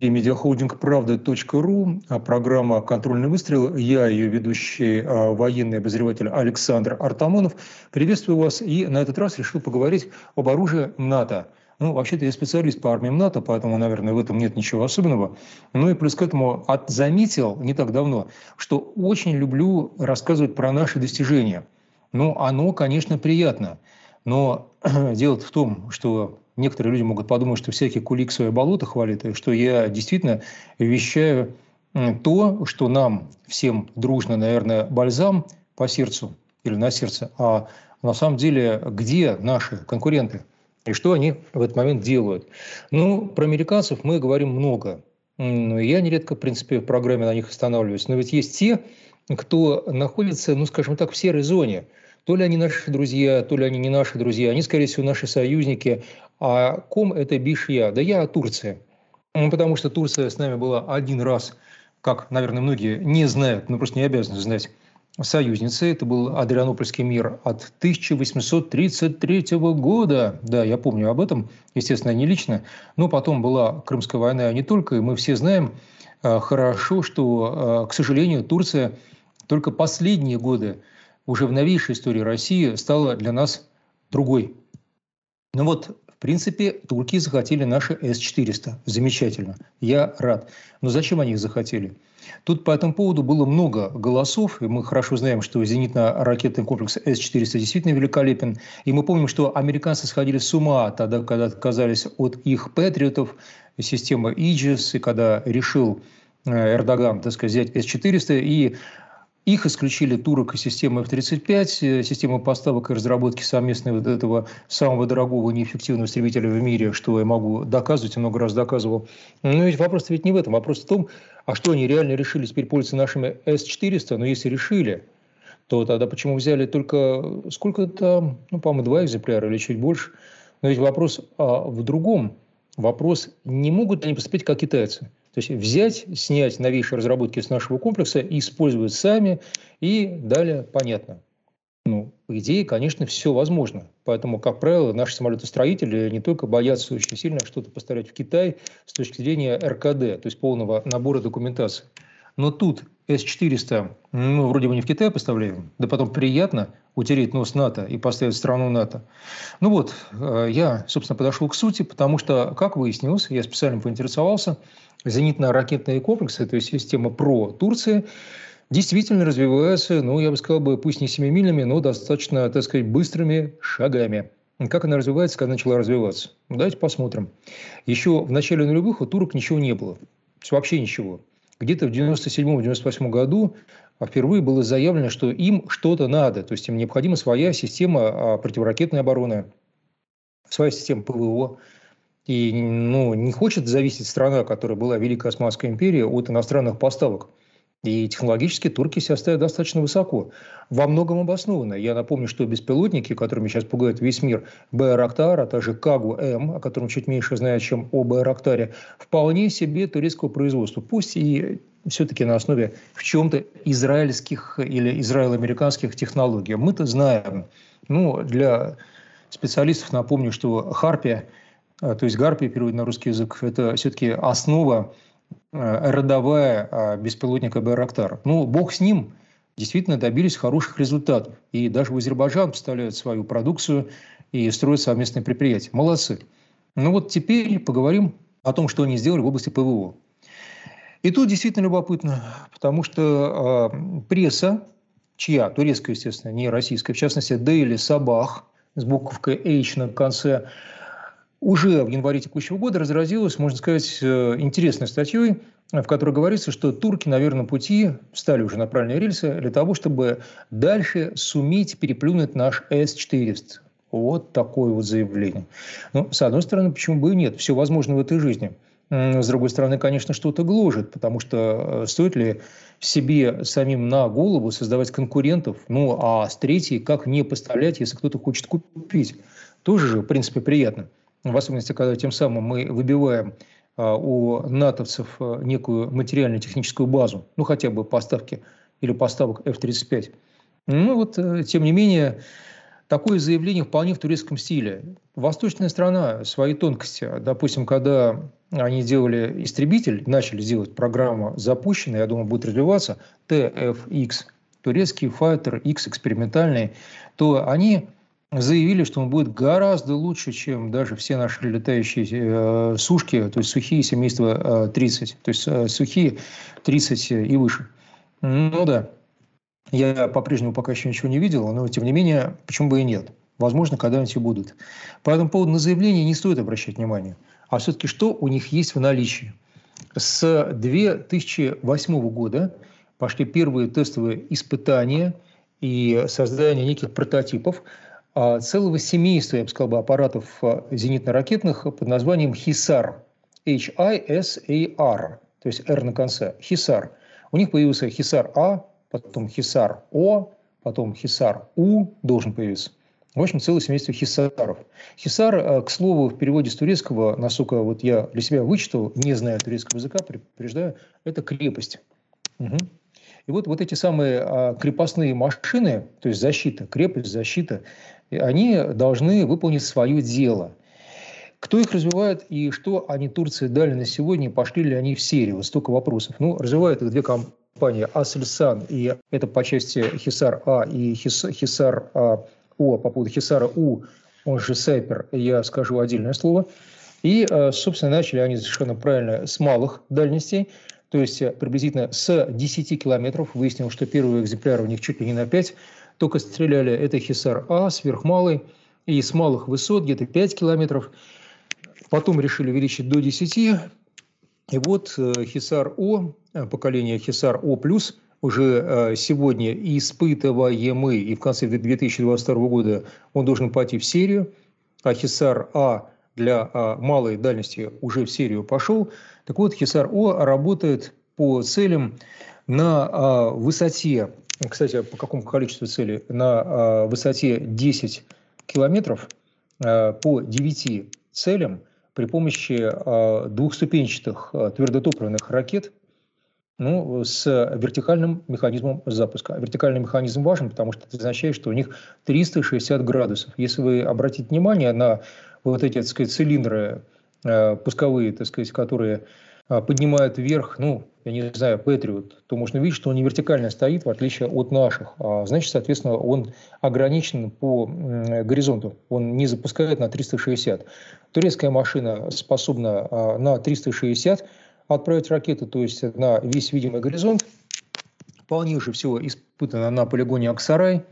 медиахолдинг «Правда.ру», а программа «Контрольный выстрел». Я ее ведущий а, военный обозреватель Александр Артамонов. Приветствую вас и на этот раз решил поговорить об оружии НАТО. Ну, вообще-то я специалист по армиям НАТО, поэтому, наверное, в этом нет ничего особенного. Ну и плюс к этому от, заметил не так давно, что очень люблю рассказывать про наши достижения. Ну, оно, конечно, приятно. Но дело в том, что некоторые люди могут подумать, что всякие кулик свое болото хвалит, что я действительно вещаю то, что нам всем дружно, наверное, бальзам по сердцу или на сердце, а на самом деле где наши конкуренты и что они в этот момент делают. Ну, про американцев мы говорим много. Я нередко, в принципе, в программе на них останавливаюсь. Но ведь есть те, кто находится, ну, скажем так, в серой зоне – то ли они наши друзья, то ли они не наши друзья. Они, скорее всего, наши союзники. А ком – это бишь я. Да я Турция. Ну, потому что Турция с нами была один раз, как, наверное, многие не знают, но просто не обязаны знать, союзницей. Это был Адрианопольский мир от 1833 года. Да, я помню об этом, естественно, не лично. Но потом была Крымская война, не только. И мы все знаем э, хорошо, что, э, к сожалению, Турция только последние годы уже в новейшей истории России стала для нас другой. Ну вот, принципе, турки захотели наши С-400. Замечательно. Я рад. Но зачем они их захотели? Тут по этому поводу было много голосов, и мы хорошо знаем, что зенитно-ракетный комплекс С-400 действительно великолепен. И мы помним, что американцы сходили с ума тогда, когда отказались от их патриотов, системы Иджис, и когда решил э, Эрдоган, так сказать, взять С-400, и их исключили турок и системы F-35, э, система поставок и разработки совместной вот этого самого дорогого неэффективного истребителя в мире, что я могу доказывать, и много раз доказывал. Но ведь вопрос ведь не в этом. Вопрос в том, а что они реально решили теперь пользоваться нашими С-400? Но если решили, то тогда почему взяли только сколько там, ну, по-моему, два экземпляра или чуть больше? Но ведь вопрос а, в другом. Вопрос, не могут они поступить как китайцы? То есть взять, снять новейшие разработки с нашего комплекса и использовать сами, и далее понятно. Ну, по идее, конечно, все возможно. Поэтому, как правило, наши самолетостроители не только боятся очень сильно что-то поставлять в Китай с точки зрения РКД, то есть полного набора документации. Но тут С-400, ну, вроде бы не в Китай поставляем, да потом приятно утереть нос НАТО и поставить страну НАТО. Ну вот, э, я, собственно, подошел к сути, потому что, как выяснилось, я специально поинтересовался, зенитно-ракетные комплексы, то есть система ПРО Турции, действительно развивается, ну, я бы сказал, бы, пусть не семимильными, но достаточно, так сказать, быстрыми шагами. Как она развивается, когда начала развиваться? Давайте посмотрим. Еще в начале нулевых у турок ничего не было. Вообще ничего. Где-то в 97-98 году впервые было заявлено, что им что-то надо. То есть им необходима своя система а, противоракетной обороны, своя система ПВО, и ну, не хочет зависеть страна, которая была Великая Османская империя, от иностранных поставок. И технологически турки себя ставят достаточно высоко. Во многом обоснованно. Я напомню, что беспилотники, которыми сейчас пугает весь мир, Байрактар, а также Кагу-М, о котором чуть меньше знают, чем о Байрактаре, вполне себе турецкого производства. Пусть и все-таки на основе в чем-то израильских или израило-американских технологий. Мы-то знаем. Ну, для специалистов напомню, что Харпия – а, то есть гарпия, перевод на русский язык, это все-таки основа родовая а, беспилотника Байрактар. Ну, бог с ним, действительно добились хороших результатов. И даже в Азербайджан поставляют свою продукцию и строят совместные предприятия. Молодцы. Ну вот теперь поговорим о том, что они сделали в области ПВО. И тут действительно любопытно, потому что э, пресса, чья, турецкая, естественно, не российская, в частности, Дейли Сабах с буковкой H на конце, уже в январе текущего года разразилась, можно сказать, э, интересной статьей, в которой говорится, что турки на верном пути встали уже на правильные рельсы для того, чтобы дальше суметь переплюнуть наш С-400. Вот такое вот заявление. Ну, с одной стороны, почему бы и нет? Все возможно в этой жизни. С другой стороны, конечно, что-то гложет, потому что э, стоит ли себе самим на голову создавать конкурентов, ну а с третьей, как не поставлять, если кто-то хочет купить. Тоже же, в принципе, приятно в особенности, когда тем самым мы выбиваем а, у натовцев а, некую материально-техническую базу, ну хотя бы поставки или поставок F-35. Ну вот, э, тем не менее, такое заявление вполне в турецком стиле. Восточная страна, свои тонкости. Допустим, когда они делали истребитель, начали делать программу запущенная, я думаю, будет развиваться, TFX, турецкий файтер X экспериментальный, то они заявили, что он будет гораздо лучше, чем даже все наши летающие э, сушки, то есть сухие семейства э, 30, то есть э, сухие 30 и выше. Ну да, я по-прежнему пока еще ничего не видел, но тем не менее, почему бы и нет. Возможно, когда-нибудь и будут. По этому поводу на заявление не стоит обращать внимание. А все-таки что у них есть в наличии? С 2008 года пошли первые тестовые испытания и создание неких прототипов целого семейства, я бы сказал, аппаратов а, зенитно-ракетных под названием ХИСАР. H-I-S-A-R, то есть R на конце. ХИСАР. У них появился ХИСАР-А, потом Хисар-О, потом Хисар-У должен появиться. В общем, целое семейство хисаров. Хисар, э, к слову, в переводе с турецкого, насколько вот я для себя вычитал, не зная турецкого языка, предупреждаю, это крепость. Угу. И вот, вот эти самые а, крепостные машины, то есть защита, крепость, защита, они должны выполнить свое дело. Кто их развивает и что они Турции дали на сегодня, пошли ли они в серию? Столько вопросов. Ну, развивают их две компании Асельсан, и это по части Хисар А и Хис, Хисар а, по поводу Хисара У, он же Сайпер, я скажу отдельное слово. И, а, собственно, начали они совершенно правильно с малых дальностей, то есть э, приблизительно с 10 километров. Выяснилось, что первый экземпляр у них чуть ли не на 5. Только стреляли это Хисар А, сверхмалый, и с малых высот где-то 5 километров. Потом решили увеличить до 10, и вот э, Хисар-О, э, поколение Хисар-О+, уже э, сегодня испытываемый, и в конце 2022 года он должен пойти в серию, а Хисар-А для малой дальности уже в серию пошел. Так вот, Хисар-О работает по целям на высоте, кстати, по какому количеству целей? На высоте 10 километров по 9 целям – при помощи а, двухступенчатых а, твердотопливных ракет ну, с вертикальным механизмом запуска. Вертикальный механизм важен, потому что это означает, что у них 360 градусов. Если вы обратите внимание на вот эти, так сказать, цилиндры а, пусковые, так сказать, которые поднимают вверх, ну, я не знаю, Patriot, то можно видеть, что он не вертикально стоит, в отличие от наших. А, значит, соответственно, он ограничен по горизонту. Он не запускает на 360. Турецкая машина способна а, на 360 отправить ракеты, то есть на весь видимый горизонт. Полнейше всего испытано на полигоне Аксарай.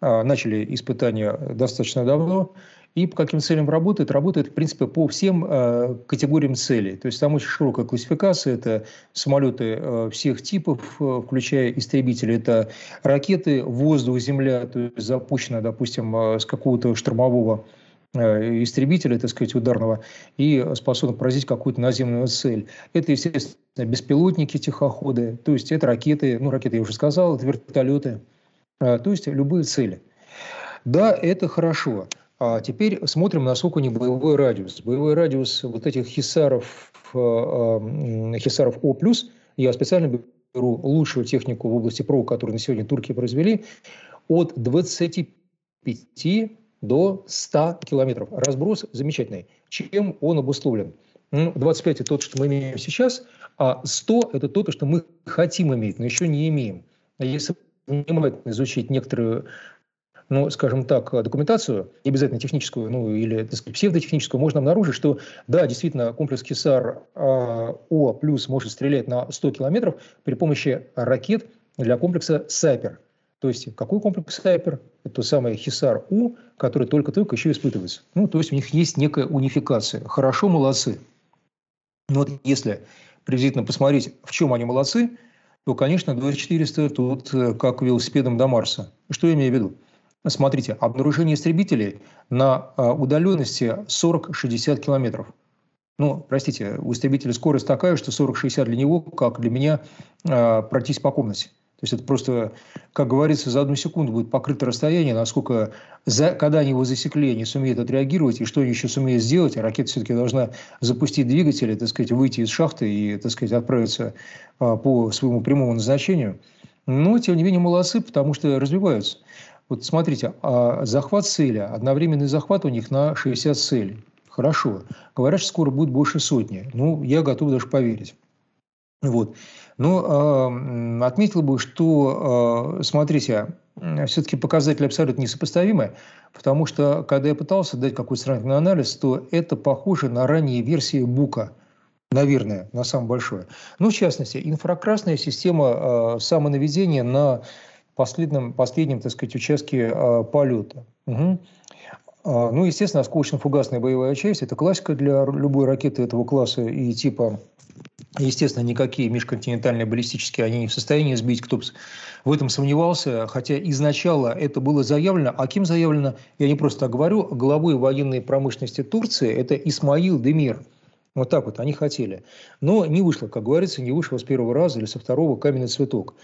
А, начали испытания достаточно давно. И по каким целям работает? Работает, в принципе, по всем э, категориям целей. То есть там очень широкая классификация. Это самолеты э, всех типов, э, включая истребители. Это ракеты, воздух, земля, то есть запущено, допустим, э, с какого-то штурмового э, истребителя, так сказать, ударного, и способны поразить какую-то наземную цель. Это, естественно, беспилотники, тихоходы, то есть это ракеты, ну, ракеты я уже сказал, это вертолеты, э, то есть любые цели. Да, это хорошо. А теперь смотрим, насколько не боевой радиус. Боевой радиус вот этих хисаров, э, э, хисаров О+, я специально беру лучшую технику в области ПРО, которую на сегодня турки произвели, от 25 до 100 километров. Разброс замечательный. Чем он обусловлен? 25 – это то, что мы имеем сейчас, а 100 – это то, что мы хотим иметь, но еще не имеем. Если внимательно изучить некоторые ну, скажем так, документацию, не обязательно техническую, ну, или так сказать, псевдотехническую, можно обнаружить, что, да, действительно, комплекс Кисар а, О плюс может стрелять на 100 километров при помощи ракет для комплекса Сайпер. То есть, какой комплекс Сайпер? Это самый Хисар У, который только-только еще испытывается. Ну, то есть, у них есть некая унификация. Хорошо, молодцы. Но вот если приблизительно посмотреть, в чем они молодцы, то, конечно, 2400 тут э, как велосипедом до Марса. Что я имею в виду? Смотрите, обнаружение истребителей на а, удаленности 40-60 километров. Ну, простите, у истребителя скорость такая, что 40-60 для него, как для меня, а, пройтись по комнате. То есть это просто, как говорится, за одну секунду будет покрыто расстояние, насколько, за, когда они его засекли, они сумеют отреагировать, и что они еще сумеют сделать. А ракета все-таки должна запустить двигатели, так сказать, выйти из шахты и, так сказать, отправиться а, по своему прямому назначению. Но, тем не менее, молодцы, потому что развиваются. Вот смотрите, а захват цели, одновременный захват у них на 60 целей. Хорошо. Говорят, что скоро будет больше сотни. Ну, я готов даже поверить. Вот. Но э, отметил бы, что, э, смотрите, все-таки показатели абсолютно несопоставимы, потому что, когда я пытался дать какой-то сравнительный анализ, то это похоже на ранние версии Бука, наверное, на самое большое. Ну, в частности, инфракрасная система э, самонаведения на последнем, последнем, так сказать, участке э, полета. Угу. Ну, естественно, осколочно-фугасная боевая часть – это классика для любой ракеты этого класса и типа Естественно, никакие межконтинентальные баллистические они не в состоянии сбить, кто в этом сомневался, хотя изначально это было заявлено. А кем заявлено, я не просто так говорю, главой военной промышленности Турции – это Исмаил Демир. Вот так вот они хотели. Но не вышло, как говорится, не вышло с первого раза или со второго каменный цветок.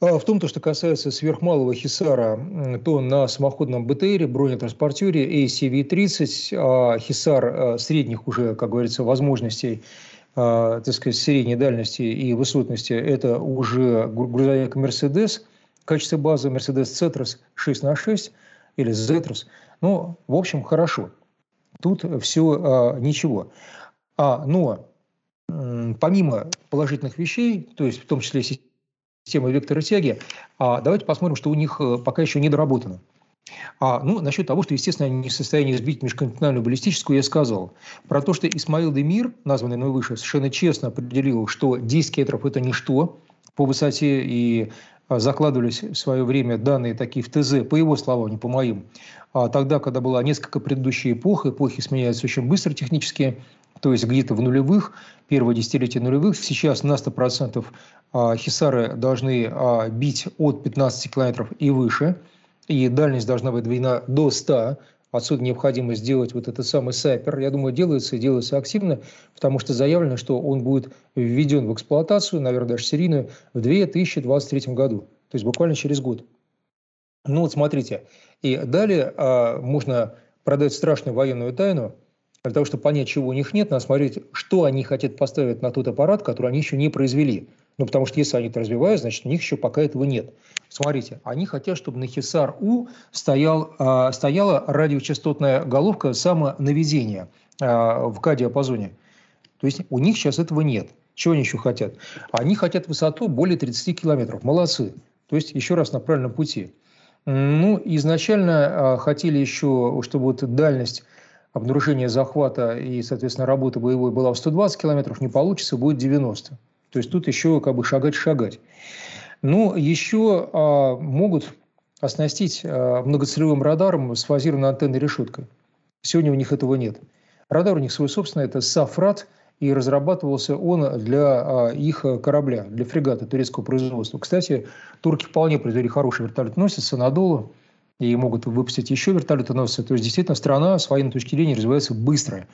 А в том, то, что касается сверхмалого Хисара, то на самоходном БТРе, бронетранспортере ACV-30, а Хисар а, средних уже, как говорится, возможностей – так сказать, средней дальности и высотности, это уже грузовик в качестве базы Mercedes Cetrus 6 на 6 или Zetrus. Ну, в общем, хорошо. Тут все ничего. А, но помимо положительных вещей, то есть в том числе системы вектора тяги, давайте посмотрим, что у них э, пока еще не доработано. А, ну, насчет того, что, естественно, они не в состоянии сбить межконтинентальную баллистическую, я сказал. Про то, что Исмаил Демир, названный мной выше, совершенно честно определил, что 10 километров – это ничто по высоте, и а, закладывались в свое время данные такие в ТЗ, по его словам, не по моим. А тогда, когда было несколько предыдущих эпох, эпохи сменяются очень быстро технически, то есть где-то в нулевых, первое десятилетие нулевых, сейчас на 100% а, хисары должны а, бить от 15 километров и выше – и дальность должна быть двойна до 100. Отсюда необходимо сделать вот этот самый сайпер. Я думаю, делается и делается активно, потому что заявлено, что он будет введен в эксплуатацию, наверное, даже серийную, в 2023 году. То есть буквально через год. Ну вот смотрите. И далее а, можно продать страшную военную тайну, для того, чтобы понять, чего у них нет, надо смотреть, что они хотят поставить на тот аппарат, который они еще не произвели. Ну, потому что если они это развивают, значит, у них еще пока этого нет. Смотрите, они хотят, чтобы на Хисар-У стоял, э, стояла радиочастотная головка самонаведения э, в К-диапазоне. То есть у них сейчас этого нет. Чего они еще хотят? Они хотят высоту более 30 километров. Молодцы. То есть еще раз на правильном пути. Ну, изначально э, хотели еще, чтобы вот дальность обнаружения захвата и, соответственно, работы боевой была в 120 километров, не получится, будет 90. То есть тут еще как бы шагать-шагать. Ну, еще а, могут оснастить а, многоцелевым радаром с фазированной антенной решеткой. Сегодня у них этого нет. Радар у них свой собственный, это Сафрат, и разрабатывался он для а, их корабля, для фрегата турецкого производства. Кстати, турки вполне произвели хороший вертолет-носец Анадолу, и могут выпустить еще вертолетоносцы. То есть, действительно, страна с военной точки зрения развивается быстро.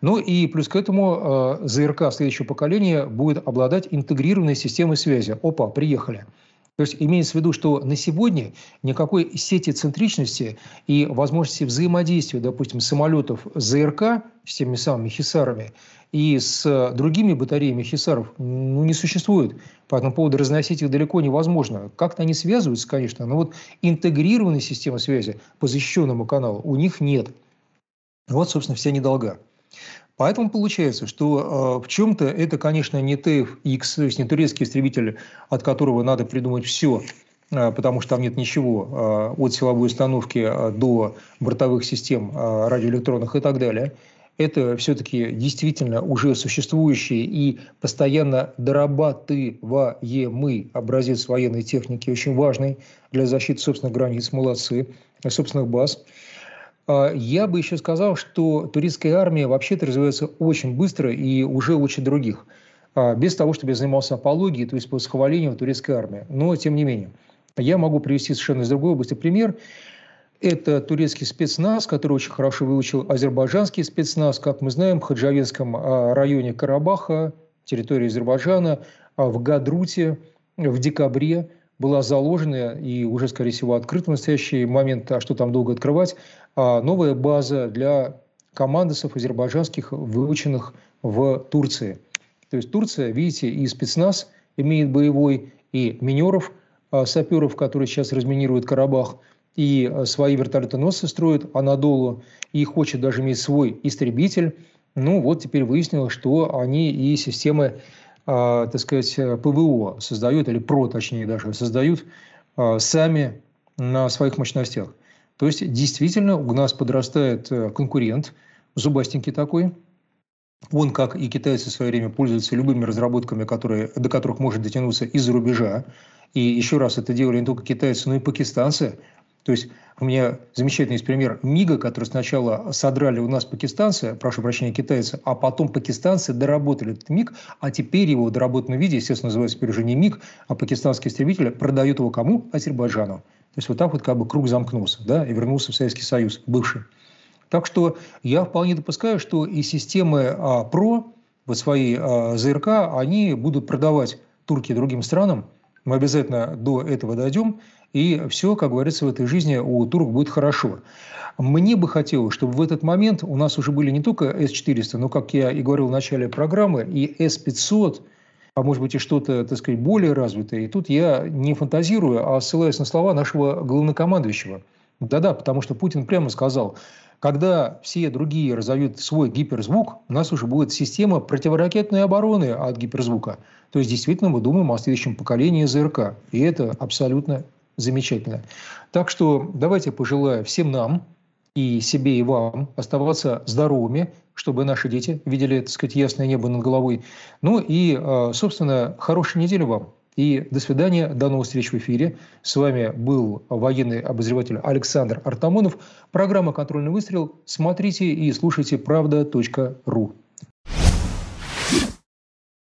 Ну и плюс к этому э, ЗРК следующего поколения будет обладать интегрированной системой связи. Опа, приехали. То есть имеется в виду, что на сегодня никакой сети центричности и возможности взаимодействия, допустим, самолетов ЗРК с теми самыми хисарами и с другими батареями хисаров ну, не существует. По этому поводу разносить их далеко невозможно. Как-то они связываются, конечно, но вот интегрированной системы связи по защищенному каналу у них нет. Вот, собственно, вся недолга. Поэтому получается, что э, в чем-то это, конечно, не TFX, то есть не турецкий истребитель, от которого надо придумать все, э, потому что там нет ничего э, от силовой установки э, до бортовых систем э, радиоэлектронных и так далее. Это все-таки действительно уже существующий и постоянно дорабатываемый образец военной техники, очень важный для защиты собственных границ, молодцы, собственных баз. А, я бы еще сказал, что турецкая армия вообще-то развивается очень быстро и уже лучше других. А, без того, чтобы я занимался апологией, то есть по восхвалению турецкой армии. Но, тем не менее, я могу привести совершенно из другой области пример. Это турецкий спецназ, который очень хорошо выучил азербайджанский спецназ. Как мы знаем, в Хаджавинском а, районе Карабаха, территории Азербайджана, в Гадруте в декабре была заложена и уже, скорее всего, открыта в настоящий момент, а что там долго открывать, а, новая база для командосов азербайджанских, выученных в Турции. То есть Турция, видите, и спецназ имеет боевой, и минеров, а, саперов, которые сейчас разминируют Карабах. и э, свои вертолетоносцы строит Анадолу, и хочет даже иметь свой истребитель. Ну вот теперь выяснилось, что они и системы, так сказать, ПВО создают, или ПРО точнее даже, создают сами на своих мощностях. То есть действительно у нас подрастает э, конкурент, зубастенький такой, он, как и китайцы в свое время, пользуется любыми разработками, которые, до которых может дотянуться из-за рубежа. И еще раз, это делали не только китайцы, но и пакистанцы. То есть у меня замечательный есть пример МИГа, который сначала содрали у нас пакистанцы, прошу прощения, китайцы, а потом пакистанцы доработали этот МИГ, а теперь его в доработанном виде, естественно, называется теперь уже не МИГ, а пакистанский истребитель, продают его кому? Азербайджану. То есть вот так вот как бы круг замкнулся, да, и вернулся в Советский Союз, бывший. Так что я вполне допускаю, что и системы а, ПРО, вот свои а, ЗРК, они будут продавать турки другим странам. Мы обязательно до этого дойдем. И все, как говорится, в этой жизни у турок будет хорошо. Мне бы хотелось, чтобы в этот момент у нас уже были не только С-400, но, как я и говорил в начале программы, и С-500, а может быть и что-то, так сказать, более развитое. И тут я не фантазирую, а ссылаюсь на слова нашего главнокомандующего. Да-да, потому что Путин прямо сказал, когда все другие разовьют свой гиперзвук, у нас уже будет система противоракетной обороны от гиперзвука. То есть, действительно, мы думаем о следующем поколении ЗРК. И это абсолютно замечательно. Так что давайте пожелаю всем нам, и себе, и вам оставаться здоровыми, чтобы наши дети видели, так сказать, ясное небо над головой. Ну и, а, собственно, хорошей недели вам. И до свидания, до новых встреч в эфире. С вами был военный обозреватель Александр Артамонов. Программа «Контрольный выстрел». Смотрите и слушайте правда.ру.